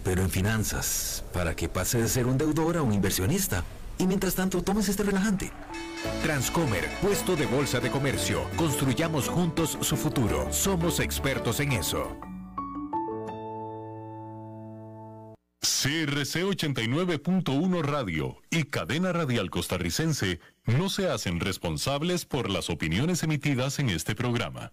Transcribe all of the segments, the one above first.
pero en finanzas, para que pase de ser un deudor a un inversionista. Y mientras tanto, tomes este relajante. Transcomer, puesto de bolsa de comercio. Construyamos juntos su futuro. Somos expertos en eso. CRC 89.1 Radio y Cadena Radial Costarricense no se hacen responsables por las opiniones emitidas en este programa.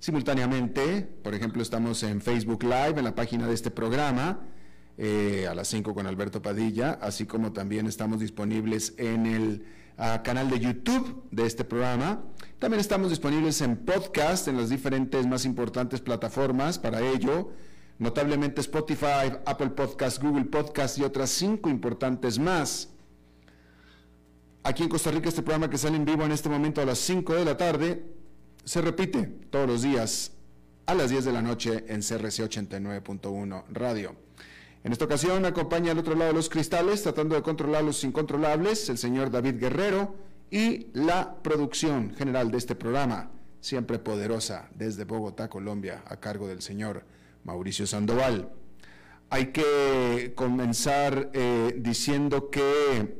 simultáneamente. Por ejemplo, estamos en Facebook Live, en la página de este programa, eh, a las 5 con Alberto Padilla, así como también estamos disponibles en el ah, canal de YouTube de este programa. También estamos disponibles en podcast, en las diferentes más importantes plataformas para ello, notablemente Spotify, Apple Podcast, Google Podcast y otras cinco importantes más. Aquí en Costa Rica este programa que sale en vivo en este momento a las 5 de la tarde se repite todos los días a las 10 de la noche en CRC 89.1 Radio. En esta ocasión acompaña al otro lado de los cristales, tratando de controlar los incontrolables, el señor David Guerrero y la producción general de este programa, siempre poderosa, desde Bogotá, Colombia, a cargo del señor Mauricio Sandoval. Hay que comenzar eh, diciendo que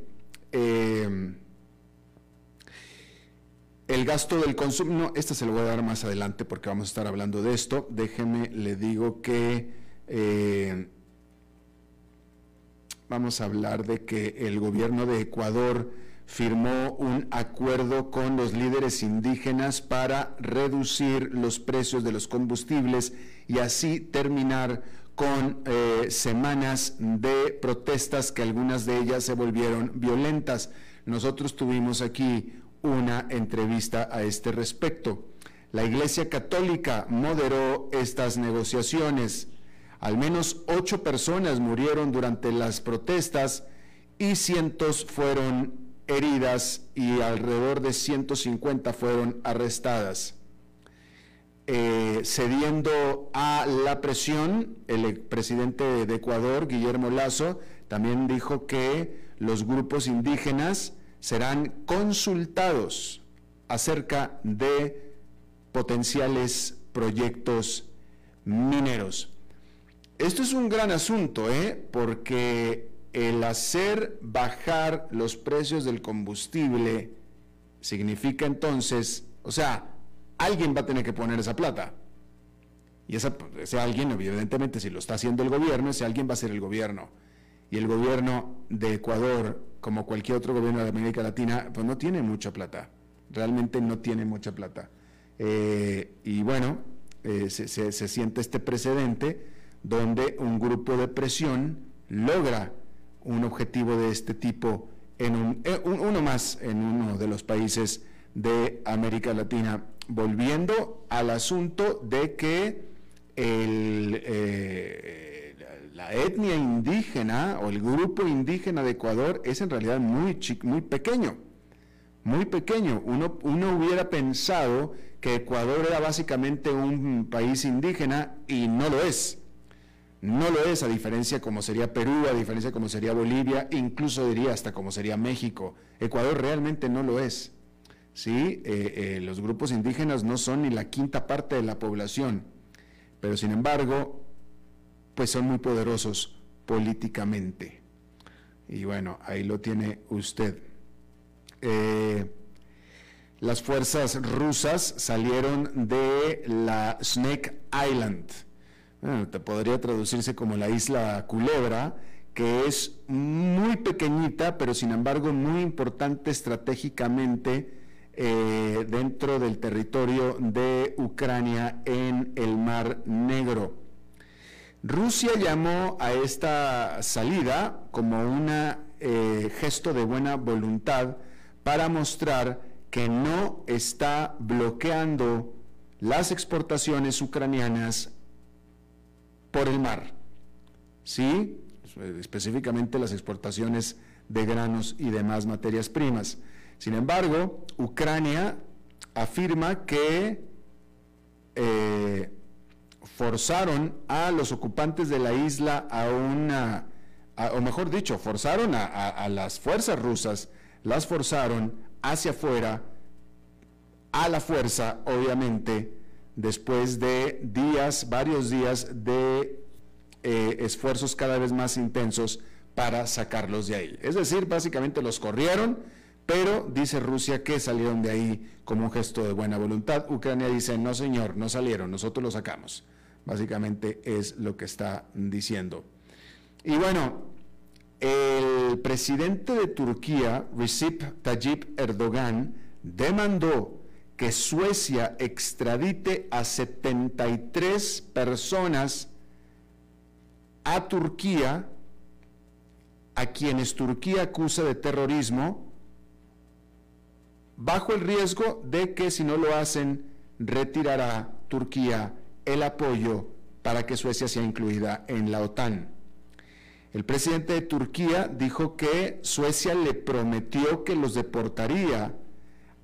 eh, el gasto del consumo, no, esta se lo voy a dar más adelante porque vamos a estar hablando de esto. Déjeme, le digo que eh, vamos a hablar de que el gobierno de Ecuador firmó un acuerdo con los líderes indígenas para reducir los precios de los combustibles y así terminar con eh, semanas de protestas que algunas de ellas se volvieron violentas. Nosotros tuvimos aquí una entrevista a este respecto. La Iglesia Católica moderó estas negociaciones. Al menos ocho personas murieron durante las protestas y cientos fueron heridas y alrededor de 150 fueron arrestadas. Eh, cediendo a la presión, el presidente de Ecuador, Guillermo Lazo, también dijo que los grupos indígenas serán consultados acerca de potenciales proyectos mineros. Esto es un gran asunto, ¿eh? porque el hacer bajar los precios del combustible significa entonces, o sea, alguien va a tener que poner esa plata. Y ese alguien, evidentemente, si lo está haciendo el gobierno, ese alguien va a ser el gobierno. Y el gobierno de Ecuador como cualquier otro gobierno de América Latina, pues no tiene mucha plata, realmente no tiene mucha plata. Eh, y bueno, eh, se, siente este precedente donde un grupo de presión logra un objetivo de este tipo en eh, un, uno más en uno de los países de América Latina. Volviendo al asunto de que el, la etnia indígena o el grupo indígena de Ecuador es en realidad muy, muy pequeño, muy pequeño. Uno, hubiera pensado que Ecuador era básicamente un país indígena y no lo es. No lo es, a diferencia como sería Perú, a diferencia como sería Bolivia, incluso diría hasta como sería México. Ecuador realmente no lo es. ¿sí? Eh, eh, los grupos indígenas no son ni la quinta parte de la población, pero sin embargo pues son muy poderosos políticamente. Y bueno, ahí lo tiene usted. Eh, las fuerzas rusas salieron de la Snake Island. podría traducirse como la isla Culebra, que es muy pequeñita, pero sin embargo muy importante estratégicamente eh, dentro del territorio de Ucrania en el Mar Negro. Rusia llamó a esta salida como un eh, gesto de buena voluntad para mostrar que no está bloqueando las exportaciones ucranianas por el mar. ¿Sí? Específicamente las exportaciones de granos y demás materias primas. Sin embargo, Ucrania afirma que eh, forzaron a los ocupantes de la isla a una, o mejor dicho, forzaron a, las fuerzas rusas, las forzaron hacia afuera, a la fuerza, obviamente, después de días, varios días de eh, esfuerzos cada vez más intensos para sacarlos de ahí. Es decir, básicamente los corrieron, pero dice Rusia que salieron de ahí como un gesto de buena voluntad. Ucrania dice, no señor, no salieron, nosotros los sacamos. Básicamente es lo que está diciendo. Y bueno, el presidente de Turquía, Recep Tayyip Erdogan, demandó que Suecia extradite a 73 personas a Turquía, a quienes Turquía acusa de terrorismo, bajo el riesgo de que si no lo hacen, retirará Turquía el apoyo para que Suecia sea incluida en la OTAN. El presidente de Turquía dijo que Suecia le prometió que los deportaría,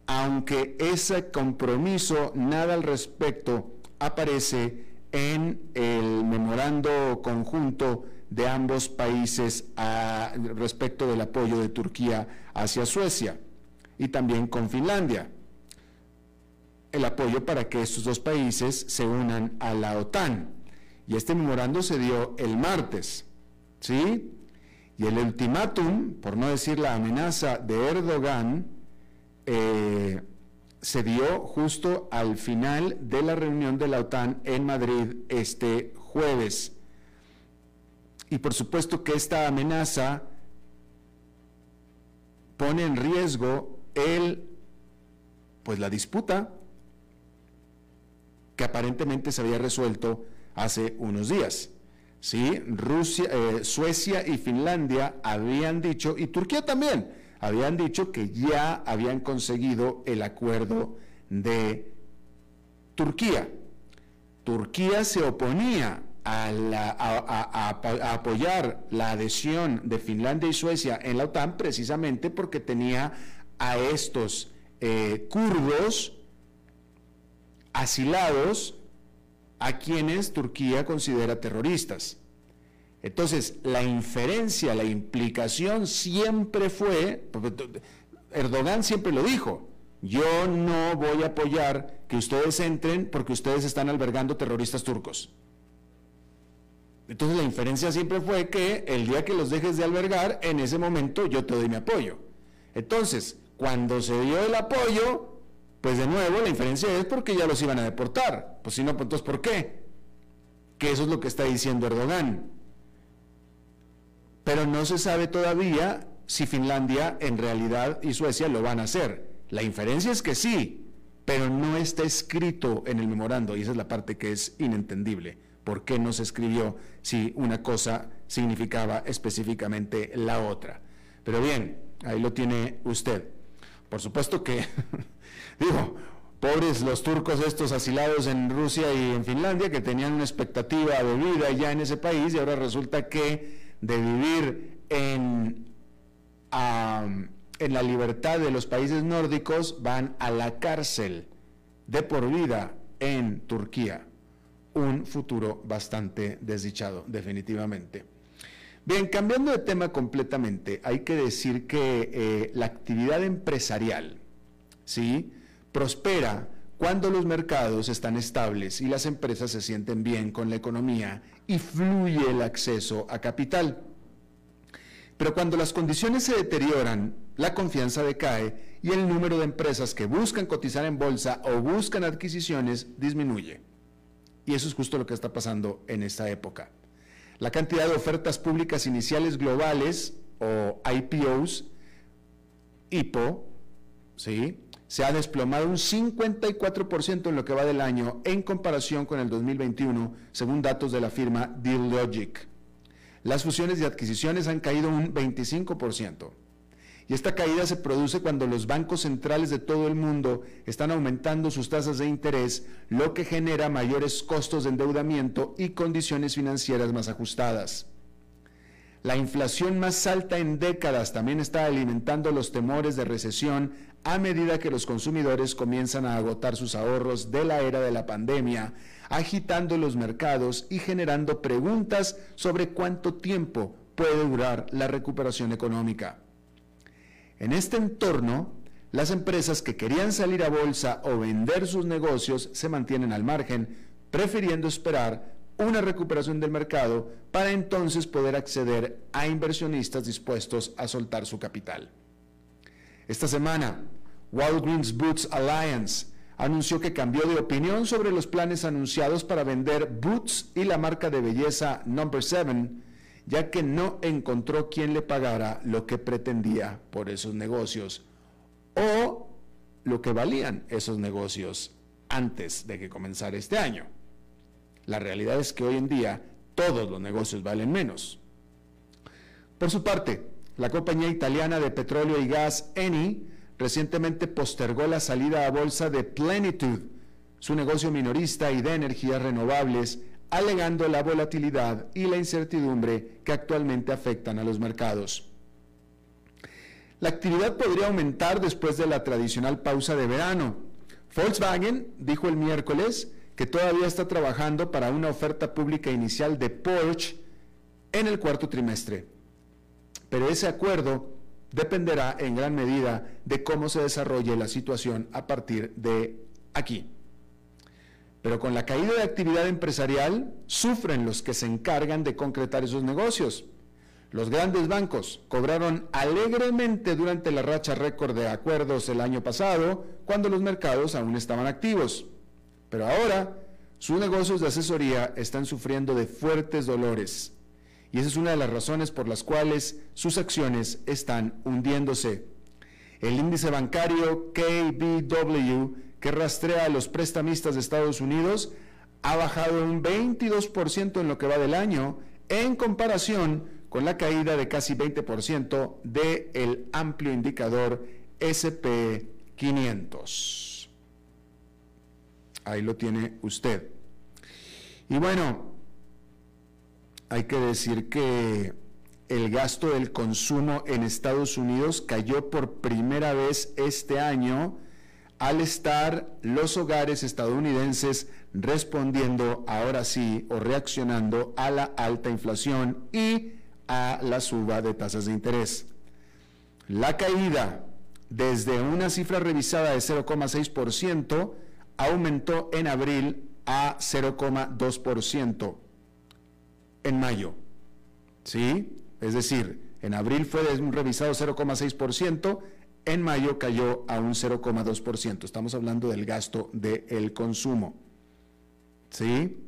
aunque ese compromiso, nada al respecto, aparece en el memorando conjunto de ambos países respecto del apoyo de Turquía hacia Suecia y también con Finlandia el apoyo para que estos dos países se unan a la OTAN. Y este memorando se dio el martes, ¿sí? Y el ultimátum, por no decir la amenaza de Erdogan, eh, se dio justo al final de la reunión de la OTAN en Madrid este jueves. Y por supuesto que esta amenaza pone en riesgo el, pues la disputa que aparentemente se había resuelto hace unos días. ¿Sí? Rusia, eh, Suecia y Finlandia habían dicho, y Turquía también, habían dicho que ya habían conseguido el acuerdo de Turquía. Turquía se oponía a, apoyar la adhesión de Finlandia y Suecia en la OTAN precisamente porque tenía a estos eh, kurdos asilados a quienes Turquía considera terroristas. Entonces, la inferencia, la implicación siempre fue, Erdogan siempre lo dijo, yo no voy a apoyar que ustedes entren porque ustedes están albergando terroristas turcos. Entonces la inferencia siempre fue que el día que los dejes de albergar, en ese momento yo te doy mi apoyo. Entonces, cuando se dio el apoyo, pues de nuevo la inferencia es porque ya los iban a deportar. Pues si no, pues entonces ¿por qué? Que eso es lo que está diciendo Erdogan. Pero no se sabe todavía si Finlandia en realidad y Suecia lo van a hacer. La inferencia es que sí, pero no está escrito en el memorando y esa es la parte que es inentendible. ¿Por qué no se escribió si una cosa significaba específicamente la otra? Pero bien, ahí lo tiene usted. Por supuesto que Digo, pobres los turcos estos asilados en Rusia y en Finlandia que tenían una expectativa de vida ya en ese país y ahora resulta que de vivir en, en la libertad de los países nórdicos van a la cárcel de por vida en Turquía. Un futuro bastante desdichado, definitivamente. Bien, cambiando de tema completamente, hay que decir que eh, la actividad empresarial, ¿sí? prospera cuando los mercados están estables y las empresas se sienten bien con la economía y fluye el acceso a capital. Pero cuando las condiciones se deterioran, la confianza decae y el número de empresas que buscan cotizar en bolsa o buscan adquisiciones disminuye. Y eso es justo lo que está pasando en esta época. La cantidad de ofertas públicas iniciales globales o IPOs, IPO, ¿sí? se ha desplomado un 54% en lo que va del año en comparación con el 2021, según datos de la firma Dealogic. Las fusiones y adquisiciones han caído un 25%. Y esta caída se produce cuando los bancos centrales de todo el mundo están aumentando sus tasas de interés, lo que genera mayores costos de endeudamiento y condiciones financieras más ajustadas. La inflación más alta en décadas también está alimentando los temores de recesión a medida que los consumidores comienzan a agotar sus ahorros de la era de la pandemia, agitando los mercados y generando preguntas sobre cuánto tiempo puede durar la recuperación económica. En este entorno, las empresas que querían salir a bolsa o vender sus negocios se mantienen al margen, prefiriendo esperar una recuperación del mercado para entonces poder acceder a inversionistas dispuestos a soltar su capital. Esta semana, Walgreens Boots Alliance anunció que cambió de opinión sobre los planes anunciados para vender Boots y la marca de belleza Number 7 ya que no encontró quien le pagara lo que pretendía por esos negocios o lo que valían esos negocios antes de que comenzara este año. La realidad es que hoy en día todos los negocios valen menos. Por su parte, la compañía italiana de petróleo y gas Eni recientemente postergó la salida a bolsa de Plenitude, su negocio minorista y de energías renovables, alegando la volatilidad y la incertidumbre que actualmente afectan a los mercados. La actividad podría aumentar después de la tradicional pausa de verano. Volkswagen dijo el miércoles que todavía está trabajando para una oferta pública inicial de Porsche en el cuarto trimestre. Pero ese acuerdo dependerá en gran medida de cómo se desarrolle la situación a partir de aquí. Pero con la caída de actividad empresarial, sufren los que se encargan de concretar esos negocios. Los grandes bancos cobraron alegremente durante la racha récord de acuerdos el año pasado, cuando los mercados aún estaban activos. Pero ahora, sus negocios de asesoría están sufriendo de fuertes dolores. Y esa es una de las razones por las cuales sus acciones están hundiéndose. El índice bancario KBW que rastrea a los prestamistas de Estados Unidos ha bajado un 22% en lo que va del año en comparación con la caída de casi 20% del el amplio indicador SP500. Ahí lo tiene usted. Y bueno, hay que decir que el gasto del consumo en Estados Unidos cayó por primera vez este año al estar los hogares estadounidenses respondiendo ahora sí o reaccionando a la alta inflación y a la suba de tasas de interés. La caída desde una cifra revisada de 0,6% aumentó en abril a 0,2% en mayo. ¿Sí? Es decir, en abril fue un revisado 0,6%, en mayo cayó a un 0,2%. Estamos hablando del gasto del consumo. ¿Sí?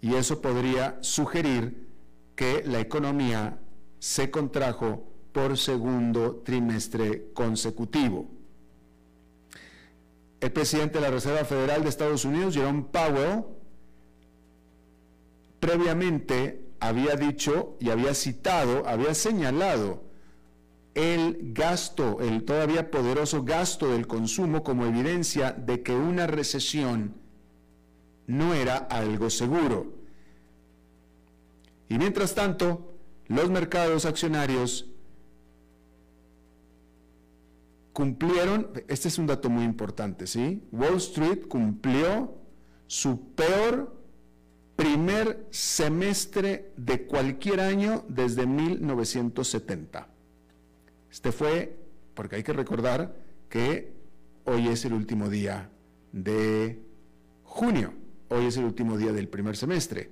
Y eso podría sugerir que la economía se contrajo por segundo trimestre consecutivo. El presidente de la Reserva Federal de Estados Unidos, Jerome Powell, previamente había dicho y había citado, había señalado el gasto, el todavía poderoso gasto del consumo como evidencia de que una recesión no era algo seguro. Y mientras tanto, los mercados accionarios cumplieron, este es un dato muy importante, ¿sí? Wall Street cumplió su peor primer semestre de cualquier año desde 1970. Este fue, porque hay que recordar que hoy es el último día de junio, hoy es el último día del primer semestre.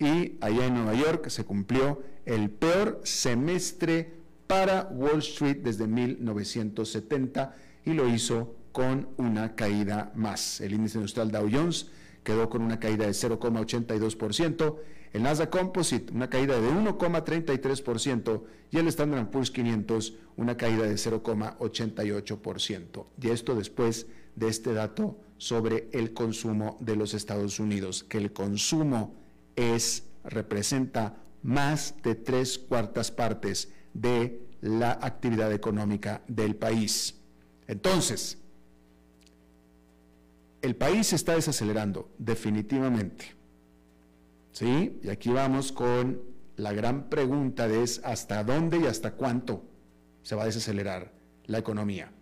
Y allá en Nueva York se cumplió el peor semestre para Wall Street desde 1970 y lo hizo con una caída más. El índice industrial Dow Jones quedó con una caída de 0,82%, el Nasdaq Composite una caída de 1,33% y el Standard Poor's 500 una caída de 0,88%. Y esto después de este dato sobre el consumo de los Estados Unidos, que el consumo es representa más de tres cuartas partes de la actividad económica del país. Entonces, el país está desacelerando, definitivamente. ¿Sí? Y aquí vamos con la gran pregunta de es hasta dónde y hasta cuánto se va a desacelerar la economía.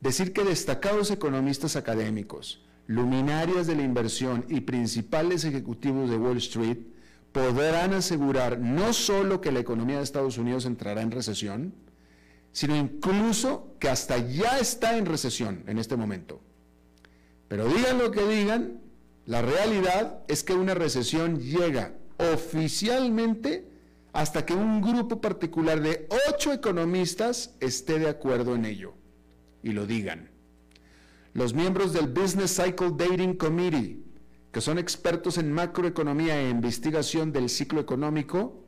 Decir que destacados economistas académicos, luminarias de la inversión y principales ejecutivos de Wall Street podrán asegurar no solo que la economía de Estados Unidos entrará en recesión, sino incluso que hasta ya está en recesión en este momento. Pero digan lo que digan, la realidad es que una recesión llega oficialmente hasta que un grupo particular de ocho economistas esté de acuerdo en ello y lo digan. Los miembros del Business Cycle Dating Committee, que son expertos en macroeconomía e investigación del ciclo económico,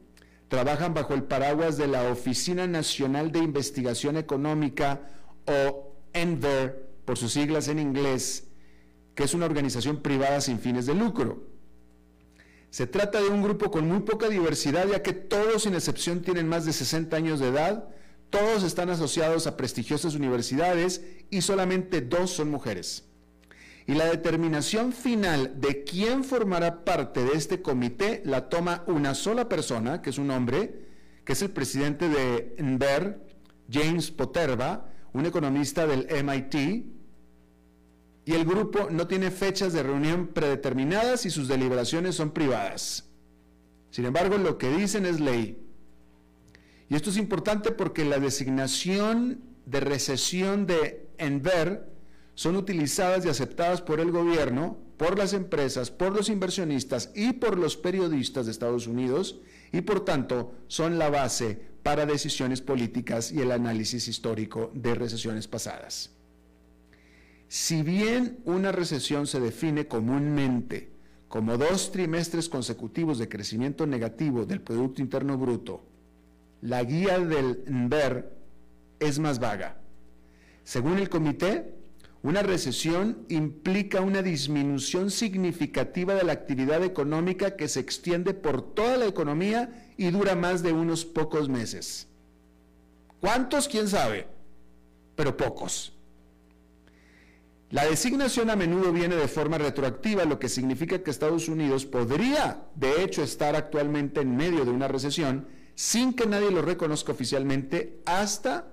trabajan bajo el paraguas de la Oficina Nacional de Investigación Económica o ENVER, por sus siglas en inglés, que es una organización privada sin fines de lucro. Se trata de un grupo con muy poca diversidad, ya que todos sin excepción tienen más de 60 años de edad, todos están asociados a prestigiosas universidades y solamente dos son mujeres. Y la determinación final de quién formará parte de este comité la toma una sola persona, que es un hombre, que es el presidente de NBER, James Poterba, un economista del MIT, y el grupo no tiene fechas de reunión predeterminadas y sus deliberaciones son privadas. Sin embargo, lo que dicen es ley. Y esto es importante porque la designación de recesión de Enver son utilizadas y aceptadas por el gobierno, por las empresas, por los inversionistas y por los periodistas de Estados Unidos y por tanto son la base para decisiones políticas y el análisis histórico de recesiones pasadas. Si bien una recesión se define comúnmente como dos trimestres consecutivos de crecimiento negativo del Producto Interno Bruto, la guía del NBER es más vaga. Según el comité, una recesión implica una disminución significativa de la actividad económica que se extiende por toda la economía y dura más de unos pocos meses. ¿Cuántos? ¿Quién sabe? Pero pocos. La designación a menudo viene de forma retroactiva, lo que significa que Estados Unidos podría, de hecho, estar actualmente en medio de una recesión sin que nadie lo reconozca oficialmente hasta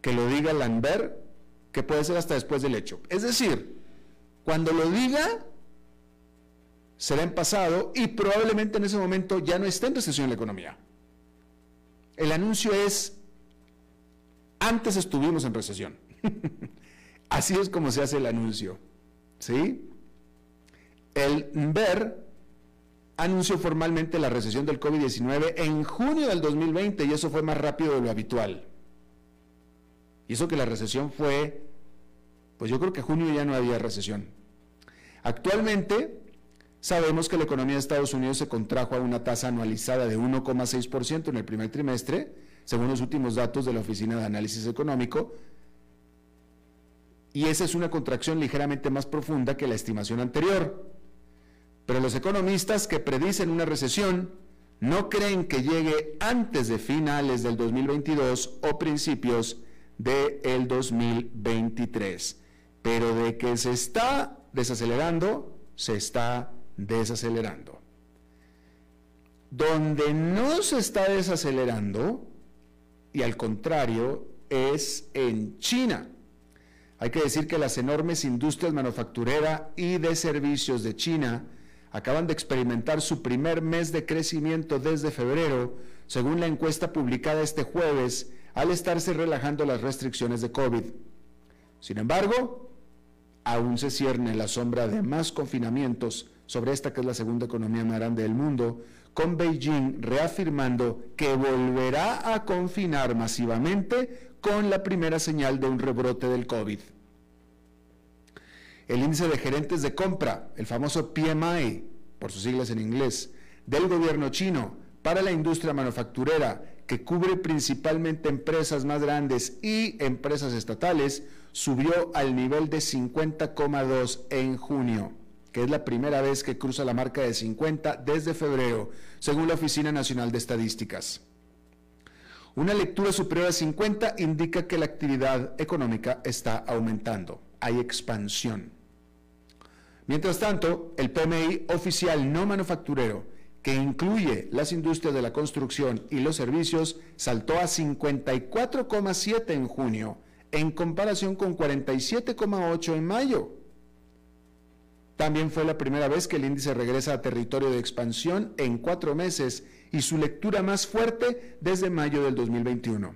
que lo diga Lambert, que puede ser hasta después del hecho. Es decir, cuando lo diga, será en pasado y probablemente en ese momento ya no esté en recesión la economía. El anuncio es, antes estuvimos en recesión. Así es como se hace el anuncio. ¿Sí? El NBER anunció formalmente la recesión del COVID-19 en junio del 2020 y eso fue más rápido de lo habitual. Y eso que la recesión fue, pues yo creo que junio ya no había recesión. Actualmente sabemos que la economía de Estados Unidos se contrajo a una tasa anualizada de 1,6% en el primer trimestre, según los últimos datos de la Oficina de Análisis Económico, y esa es una contracción ligeramente más profunda que la estimación anterior. Pero los economistas que predicen una recesión no creen que llegue antes de finales del 2022 o principios del 2023. Pero de que se está desacelerando, se está desacelerando. Donde no se está desacelerando, y al contrario, es en China. Hay que decir que las enormes industrias manufacturera y de servicios de China acaban de experimentar su primer mes de crecimiento desde febrero, según la encuesta publicada este jueves, al estarse relajando las restricciones de COVID. Sin embargo, aún se cierne la sombra de más confinamientos sobre esta que es la segunda economía más grande del mundo, con Beijing reafirmando que volverá a confinar masivamente con la primera señal de un rebrote del COVID. el índice de gerentes de compra, el famoso PMI, por sus siglas en inglés, del gobierno chino para la industria manufacturera, que cubre principalmente empresas más grandes y empresas estatales, subió al nivel de 50,2 en junio, que es la primera vez que cruza la marca de 50 desde febrero, según la Oficina Nacional de Estadísticas. Una lectura superior a 50 indica que la actividad económica está aumentando, hay expansión. Mientras tanto, el PMI oficial no manufacturero, que incluye las industrias de la construcción y los servicios, saltó a 54,7 en junio, en comparación con 47,8 en mayo. También fue la primera vez que el índice regresa a territorio de expansión en cuatro meses y su lectura más fuerte desde mayo del 2021.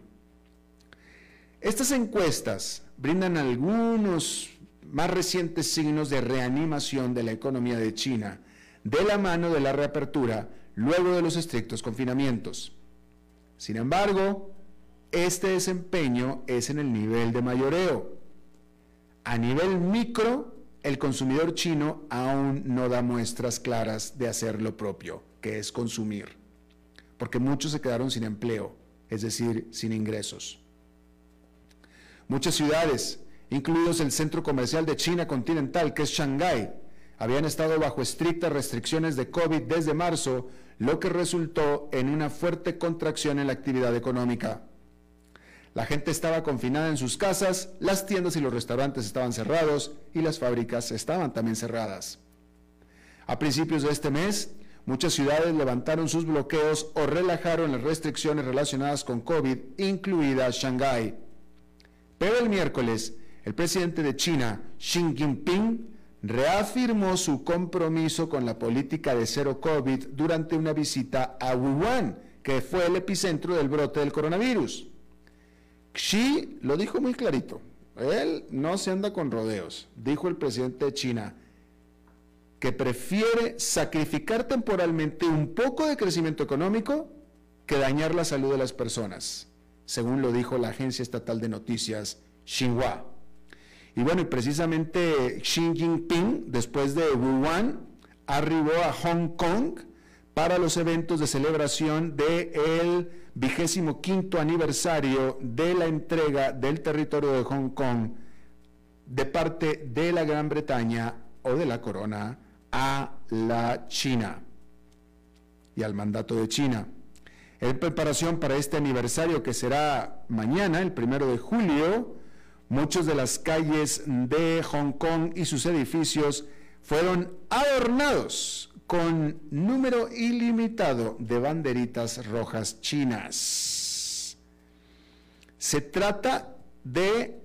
Estas encuestas brindan algunos más recientes signos de reanimación de la economía de China de la mano de la reapertura luego de los estrictos confinamientos. Sin embargo, este desempeño es en el nivel de mayoreo. A nivel micro, el consumidor chino aún no da muestras claras de hacer lo propio, que es consumir, porque muchos se quedaron sin empleo, es decir, sin ingresos. Muchas ciudades, incluidos el centro comercial de China continental, que es Shanghái, habían estado bajo estrictas restricciones de COVID desde marzo, lo que resultó en una fuerte contracción en la actividad económica. La gente estaba confinada en sus casas, las tiendas y los restaurantes estaban cerrados y las fábricas estaban también cerradas. A principios de este mes, muchas ciudades levantaron sus bloqueos o relajaron las restricciones relacionadas con COVID, incluida Shanghái. Pero el miércoles, el presidente de China, Xi Jinping, reafirmó su compromiso con la política de cero COVID durante una visita a Wuhan, que fue el epicentro del brote del coronavirus. Xi lo dijo muy clarito, él no se anda con rodeos, dijo el presidente de China, que prefiere sacrificar temporalmente un poco de crecimiento económico que dañar la salud de las personas, según lo dijo la agencia estatal de noticias Xinhua. Y bueno, y precisamente Xi Jinping, después de Wuhan, arribó a Hong Kong para los eventos de celebración del vigésimo quinto aniversario de la entrega del territorio de Hong Kong de parte de la Gran Bretaña o de la corona a la China y al mandato de China. En preparación para este aniversario que será mañana, el primero de julio, Muchas de las calles de Hong Kong y sus edificios fueron adornados con número ilimitado de banderitas rojas chinas. Se trata de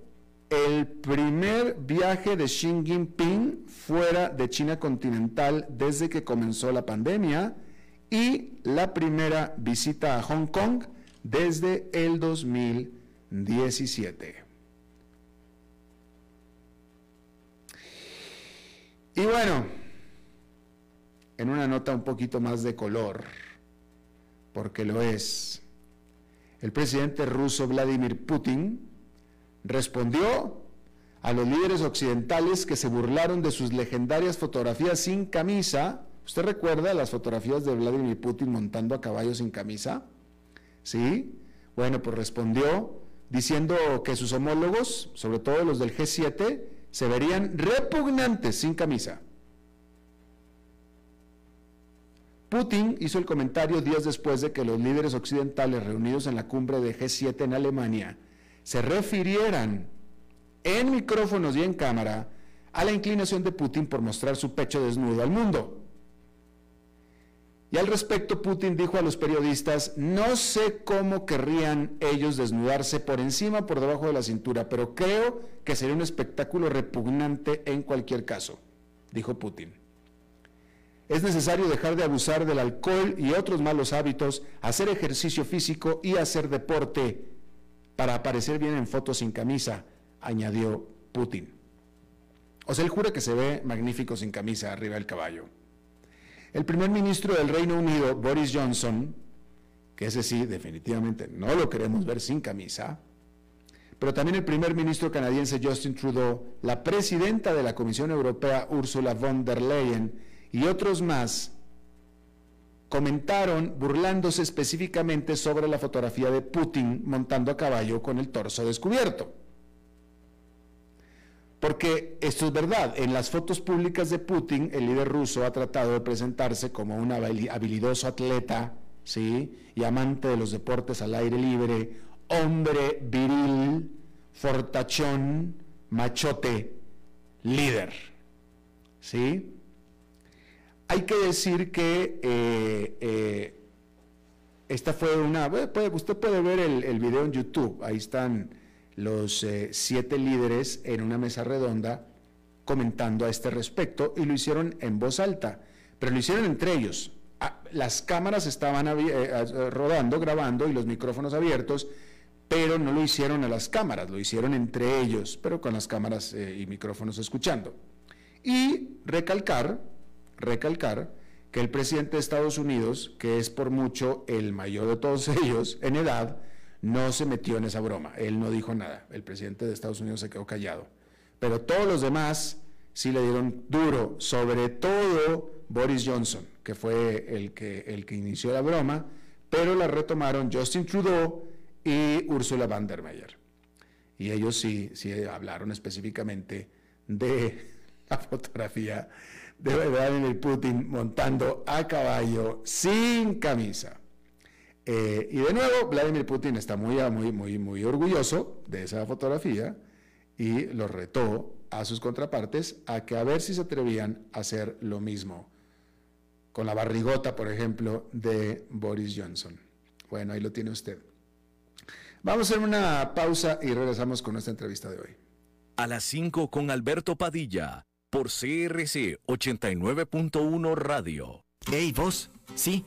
el primer viaje de Xi Jinping fuera de China continental desde que comenzó la pandemia y la primera visita a Hong Kong desde el 2017. Y bueno, en una nota un poquito más de color, porque lo es, el presidente ruso Vladimir Putin respondió a los líderes occidentales que se burlaron de sus legendarias fotografías sin camisa. ¿Usted recuerda las fotografías de Vladimir Putin montando a caballo sin camisa? ¿Sí? Bueno, pues respondió diciendo que sus homólogos, sobre todo los del G7, se verían repugnantes sin camisa. Putin hizo el comentario días después de que los líderes occidentales reunidos en la cumbre de G7 en Alemania se refirieran en micrófonos y en cámara a la inclinación de Putin por mostrar su pecho desnudo al mundo. Y al respecto, Putin dijo a los periodistas, no sé cómo querrían ellos desnudarse por encima o por debajo de la cintura, pero creo que sería un espectáculo repugnante en cualquier caso, dijo Putin. Es necesario dejar de abusar del alcohol y otros malos hábitos, hacer ejercicio físico y hacer deporte para aparecer bien en fotos sin camisa, añadió Putin. O sea, él jura que se ve magnífico sin camisa arriba del caballo. El primer ministro del Reino Unido, Boris Johnson, que ese sí, definitivamente no lo queremos ver sin camisa, pero también el primer ministro canadiense Justin Trudeau, la presidenta de la Comisión Europea Ursula von der Leyen y otros más comentaron burlándose específicamente sobre la fotografía de Putin montando a caballo con el torso descubierto. Porque esto es verdad, en las fotos públicas de Putin, el líder ruso ha tratado de presentarse como un habilidoso atleta, ¿sí? Y amante de los deportes al aire libre, hombre viril, fortachón, machote, líder, ¿sí? Hay que decir que eh, eh, esta fue una, usted puede ver el, el video en YouTube, ahí están los eh, siete líderes en una mesa redonda comentando a este respecto y lo hicieron en voz alta, pero lo hicieron entre ellos. Ah, las cámaras estaban eh, rodando, grabando y los micrófonos abiertos, pero no lo hicieron a las cámaras, lo hicieron entre ellos, pero con las cámaras eh, y micrófonos escuchando. Y recalcar, recalcar que el presidente de Estados Unidos, que es por mucho el mayor de todos ellos en edad, no se metió en esa broma. Él no dijo nada. El presidente de Estados Unidos se quedó callado. Pero todos los demás sí le dieron duro, sobre todo Boris Johnson, que fue el que, el que inició la broma, pero la retomaron Justin Trudeau y Ursula von der Leyen. Y ellos sí, sí hablaron específicamente de la fotografía de Vladimir Putin montando a caballo sin camisa. Eh, y de nuevo, Vladimir Putin está muy, muy, muy, muy orgulloso de esa fotografía y lo retó a sus contrapartes a que a ver si se atrevían a hacer lo mismo con la barrigota, por ejemplo, de Boris Johnson. Bueno, ahí lo tiene usted. Vamos a hacer una pausa y regresamos con nuestra entrevista de hoy. A las 5 con Alberto Padilla, por CRC 89.1 Radio. Hey, vos, sí.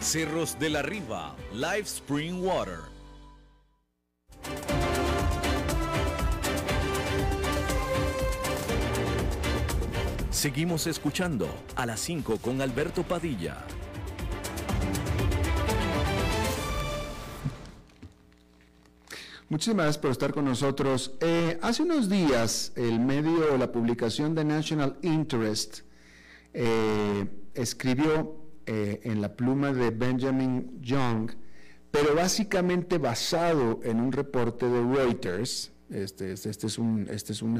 Cerros de la Riva, Live Spring Water. Seguimos escuchando a las 5 con Alberto Padilla. Muchísimas gracias por estar con nosotros. Eh, hace unos días, el medio, la publicación de National Interest, eh, escribió eh, en la pluma de Benjamin Young, pero básicamente basado en un reporte de Reuters, este, este, este es, un, este es un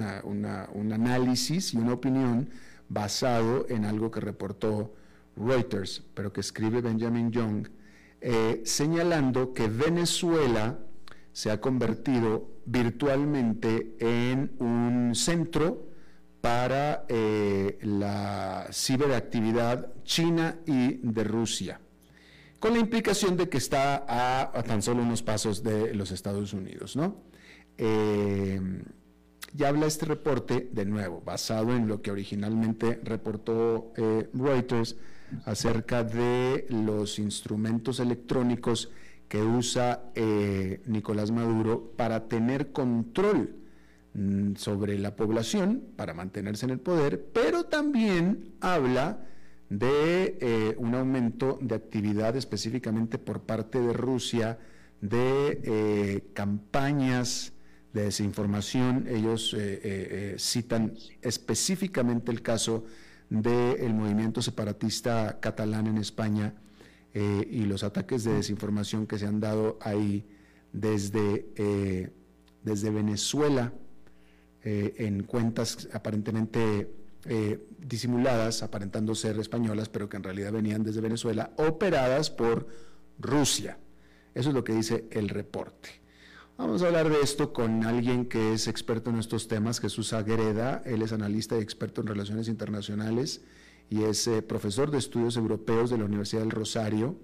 análisis y una opinión basado en algo que reportó Reuters, pero que escribe Benjamin Young, señalando que Venezuela se ha convertido virtualmente en un centro para eh, la ciberactividad china y de Rusia, con la implicación de que está a, tan solo unos pasos de los Estados Unidos. ¿no? Eh, ya habla este reporte, de nuevo, basado en lo que originalmente reportó eh, Reuters acerca de los instrumentos electrónicos que usa eh, Nicolás Maduro para tener control sobre la población, para mantenerse en el poder, pero también habla de eh, un aumento de actividad específicamente por parte de Rusia, de eh, campañas de desinformación. Ellos citan específicamente el caso del movimiento separatista catalán en España y los ataques de desinformación que se han dado ahí desde, desde Venezuela en cuentas aparentemente eh, disimuladas, aparentando ser españolas, pero que en realidad venían desde Venezuela, operadas por Rusia. Eso es lo que dice el reporte. Vamos a hablar de esto con alguien que es experto en estos temas, Jesús Agreda. Él es analista y experto en relaciones internacionales y es eh, profesor de estudios europeos de la Universidad del Rosario.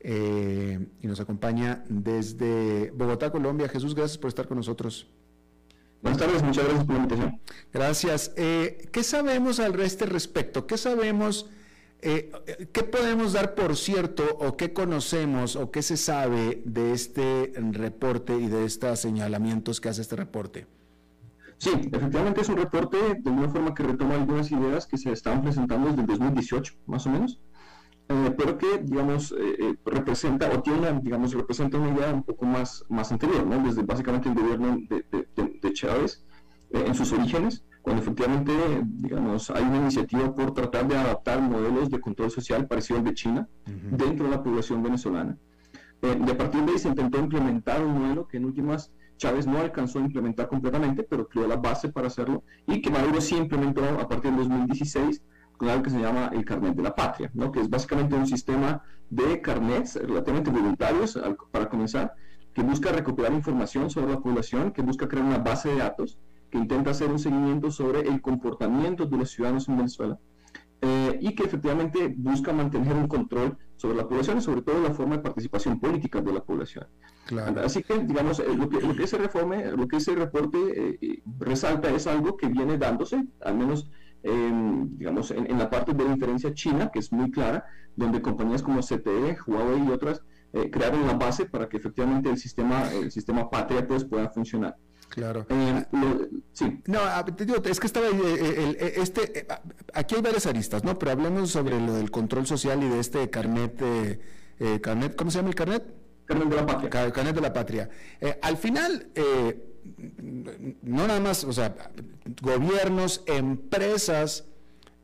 Eh, y nos acompaña desde Bogotá, Colombia. Jesús, gracias por estar con nosotros. Buenas tardes, muchas gracias por la invitación. Gracias. Eh, ¿Qué sabemos al este respecto? ¿Qué sabemos, eh, qué podemos dar por cierto o qué conocemos o qué se sabe de este reporte y de estos señalamientos que hace este reporte? Sí, efectivamente es un reporte de una forma que retoma algunas ideas que se estaban presentando desde el 2018, más o menos, eh, pero que, digamos, representa o tiene una, digamos, representa una idea un poco más, más anterior, ¿no? Desde básicamente el gobierno de, de Chávez eh, en sus orígenes, cuando efectivamente, digamos, hay una iniciativa por tratar de adaptar modelos de control social parecido al de China dentro de la población venezolana. Eh, de partir de ahí se intentó implementar un modelo que en últimas Chávez no alcanzó a implementar completamente, pero creó la base para hacerlo y que Maduro sí implementó a partir del 2016 con algo que se llama el carnet de la patria, ¿no? que es básicamente un sistema de carnets relativamente voluntarios, para comenzar, que busca recopilar información sobre la población, que busca crear una base de datos, que intenta hacer un seguimiento sobre el comportamiento de los ciudadanos en Venezuela eh, y que efectivamente busca mantener un control sobre la población y sobre todo la forma de participación política de la población. Así que, digamos, eh, lo, que, lo que, ese reforme, lo que ese reporte eh, resalta es algo que viene dándose, al menos digamos, en, en, la parte de la diferencia china, que es muy clara, donde compañías como CTE, Huawei y otras eh, crear una base para que efectivamente el sistema, el sistema patria pues, pueda funcionar. Claro. Eh, sí. No, te digo, es que estaba eh, este, aquí hay varias aristas, ¿no? Pero hablemos sobre lo del control social y de este carnet, carnet, ¿cómo se llama el carnet? Carnet de la patria. carnet de la patria. al final, no nada más, o sea, gobiernos, empresas,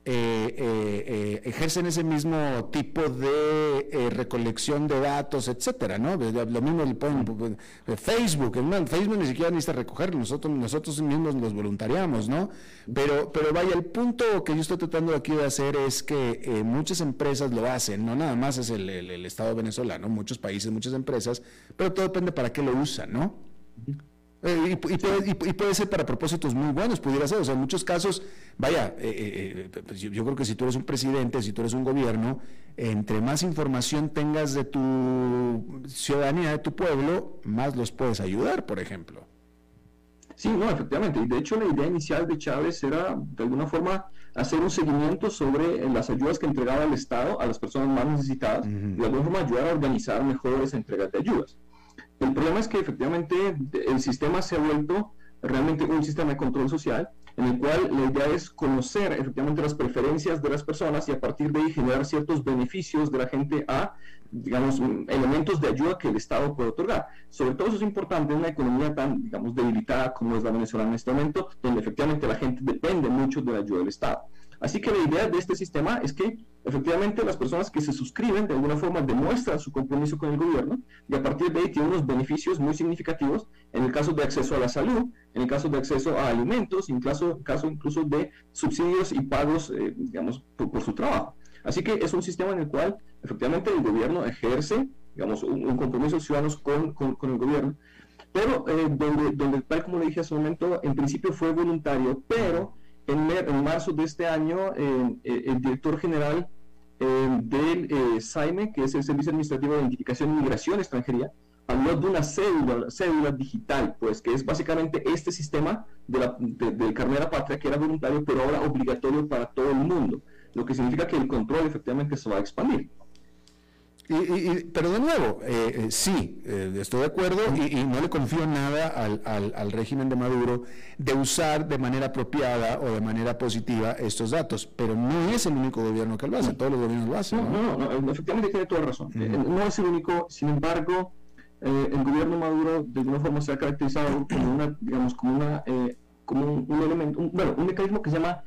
eh, eh, eh, ejercen ese mismo tipo de recolección de datos, etcétera, ¿no? Lo mismo le ponen Facebook, Facebook ni siquiera necesita recogerlo, nosotros, nosotros mismos los voluntariamos, ¿no? Pero, pero vaya, el punto que yo estoy tratando aquí de hacer es que muchas empresas lo hacen, no nada más es el, el, Estado venezolano, muchos países, muchas empresas, pero todo depende para qué lo usan, ¿no? Eh, y, puede, ser para propósitos muy buenos, pudiera ser. O sea, en muchos casos, vaya, eh, eh, pues yo, creo que si tú eres un presidente, si tú eres un gobierno, entre más información tengas de tu ciudadanía, de tu pueblo, más los puedes ayudar, por ejemplo. Sí, no, efectivamente. Y de hecho la idea inicial de Chávez era, de alguna forma, hacer un seguimiento sobre las ayudas que entregaba el Estado a las personas más necesitadas y de alguna forma ayudar a organizar mejor esa entrega de ayudas. El problema es que efectivamente el sistema se ha vuelto realmente un sistema de control social en el cual la idea es conocer efectivamente las preferencias de las personas y a partir de ahí generar ciertos beneficios de la gente a, digamos, elementos de ayuda que el Estado puede otorgar. Sobre todo eso es importante en una economía tan, digamos, debilitada como es la venezolana en este momento, donde efectivamente la gente depende mucho de la ayuda del Estado. Así que la idea de este sistema es que efectivamente las personas que se suscriben de alguna forma demuestran su compromiso con el gobierno y a partir de ahí tienen unos beneficios muy significativos en el caso de acceso a la salud, en el caso de acceso a alimentos, en caso, caso incluso de subsidios y pagos, eh, digamos, por, su trabajo. Así que es un sistema en el cual efectivamente el gobierno ejerce, digamos, un, compromiso de ciudadanos con, con, el gobierno, pero eh, donde, donde, tal como le dije hace un momento, en principio fue voluntario, pero en, marzo de este año, eh, el director general eh, del eh, SAIME, que es el Servicio Administrativo de Identificación y Migración Extranjería, habló de una cédula, cédula digital, pues que es básicamente este sistema de la, del carnet de patria que era voluntario, pero ahora obligatorio para todo el mundo, lo que significa que el control efectivamente se va a expandir. Y, pero de nuevo, eh, eh, sí, eh, estoy de acuerdo y, no le confío nada al, régimen de Maduro de usar de manera apropiada o de manera positiva estos datos, pero no es el único gobierno que lo hace, todos los gobiernos lo hacen. No, no, no, efectivamente tiene toda razón. No es el único, sin embargo, eh, el gobierno Maduro de alguna forma se ha caracterizado como una, digamos, como una, eh, como un, elemento, bueno, un mecanismo que se llama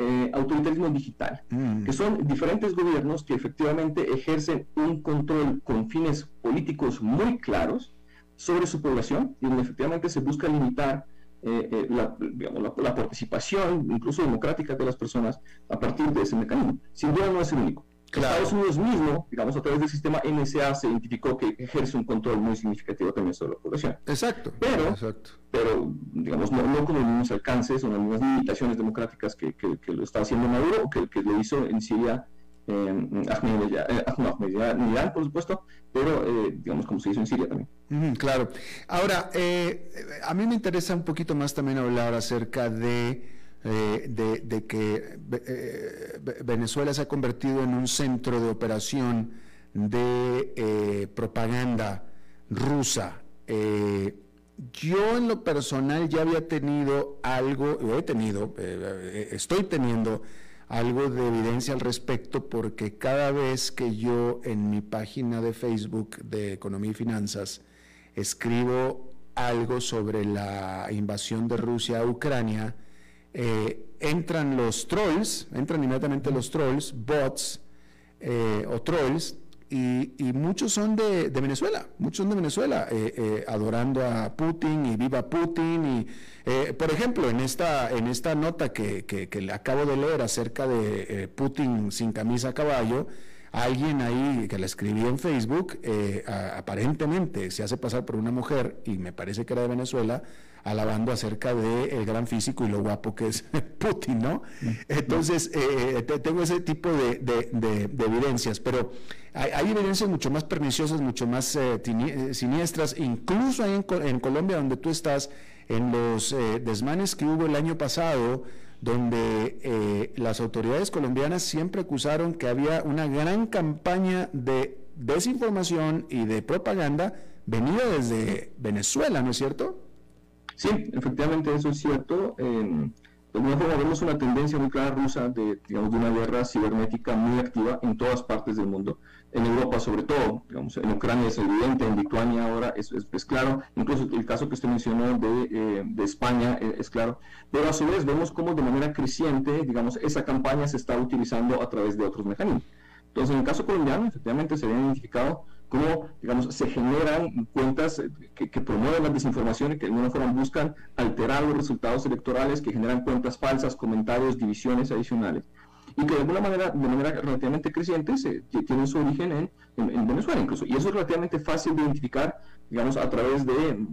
eh, autoritarismo digital, mm. que son diferentes gobiernos que efectivamente ejercen un control con fines políticos muy claros sobre su población y donde efectivamente se busca limitar la, digamos, la, participación, incluso democrática de las personas a partir de ese mecanismo. Sin duda no es el único. Estados Unidos mismo, digamos, a través del sistema NSA se identificó que ejerce un control muy significativo también sobre la población. Exacto. Pero, pero digamos, no, con los mismos alcances o las mismas limitaciones democráticas que, que, lo está haciendo Maduro o que, que lo hizo en Siria eh, Ahmadinejad, por supuesto, pero eh, digamos como se hizo en Siria también. claro. Ahora, eh, a mí me interesa un poquito más también hablar acerca de eh, de, que eh, Venezuela se ha convertido en un centro de operación de eh, propaganda rusa. yo en lo personal ya había tenido algo, he tenido, estoy teniendo algo de evidencia al respecto porque cada vez que yo en mi página de Facebook de Economía y Finanzas escribo algo sobre la invasión de Rusia a Ucrania, eh, entran los trolls, entran inmediatamente los trolls, bots eh, o trolls, y, muchos son de, Venezuela, muchos son de Venezuela, eh, adorando a Putin y viva Putin. Y, por ejemplo, en esta, en esta nota que, que, le acabo de leer acerca de Putin sin camisa a caballo, alguien ahí que la escribí en Facebook, aparentemente se hace pasar por una mujer, y me parece que era de Venezuela, alabando acerca del el gran físico y lo guapo que es Putin, ¿no? Entonces, eh, tengo ese tipo de, evidencias, pero hay, evidencias mucho más perniciosas, mucho más eh, eh, siniestras, incluso ahí en, Colombia, donde tú estás, en los desmanes que hubo el año pasado, donde las autoridades colombianas siempre acusaron que había una gran campaña de desinformación y de propaganda venida desde Venezuela, ¿no es cierto? Sí, efectivamente eso es cierto. De alguna forma vemos una tendencia muy clara rusa de, digamos, de una guerra cibernética muy activa en todas partes del mundo. En Europa sobre todo, digamos, en Ucrania es evidente, en Lituania ahora es, es, claro, incluso el caso que usted mencionó de, eh, de España es, es, claro, pero a su vez vemos cómo de manera creciente, digamos, esa campaña se está utilizando a través de otros mecanismos. Entonces, en el caso colombiano, efectivamente se había identificado cómo, digamos, se generan cuentas que, promueven la desinformación y que de alguna forma buscan alterar los resultados electorales, que generan cuentas falsas, comentarios, divisiones adicionales. Y que de alguna manera, de manera relativamente creciente, se, tienen su origen en, en, Venezuela incluso. Y eso es relativamente fácil de identificar, digamos, a través de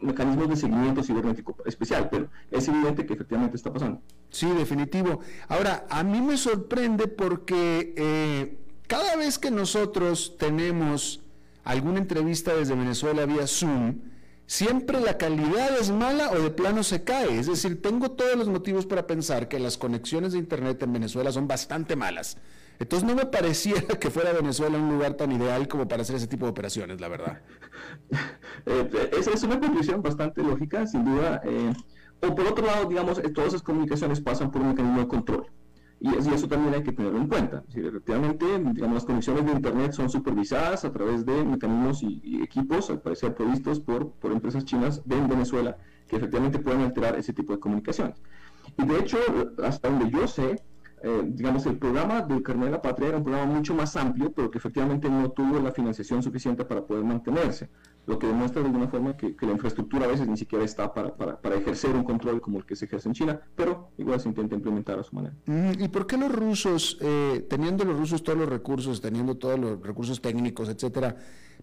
mecanismos de seguimiento cibernético especial, pero es evidente que efectivamente está pasando. Sí, definitivo. Ahora, a mí me sorprende porque eh, cada vez que nosotros tenemos alguna entrevista desde Venezuela vía Zoom, siempre la calidad es mala o de plano se cae. Es decir, tengo todos los motivos para pensar que las conexiones de Internet en Venezuela son bastante malas. Entonces no me pareciera que fuera Venezuela un lugar tan ideal como para hacer ese tipo de operaciones, la verdad. Eh, esa es una conclusión bastante lógica, sin duda. Eh, o por otro lado, digamos, todas esas comunicaciones pasan por un mecanismo de control. Y, eso también hay que tenerlo en cuenta. Si efectivamente, digamos, las conexiones de Internet son supervisadas a través de mecanismos y, equipos, al parecer provistos por, por empresas chinas de Venezuela, que efectivamente pueden alterar ese tipo de comunicaciones. Y de hecho, hasta donde yo sé, eh, digamos, el programa del Carnet de la Patria era un programa mucho más amplio, pero que efectivamente no tuvo la financiación suficiente para poder mantenerse, lo que demuestra de alguna forma que, la infraestructura a veces ni siquiera está para, para, ejercer un control como el que se ejerce en China, pero igual se intenta implementar a su manera. Mm, ¿Y por qué los rusos, eh, teniendo los rusos todos los recursos, teniendo todos los recursos técnicos, etcétera,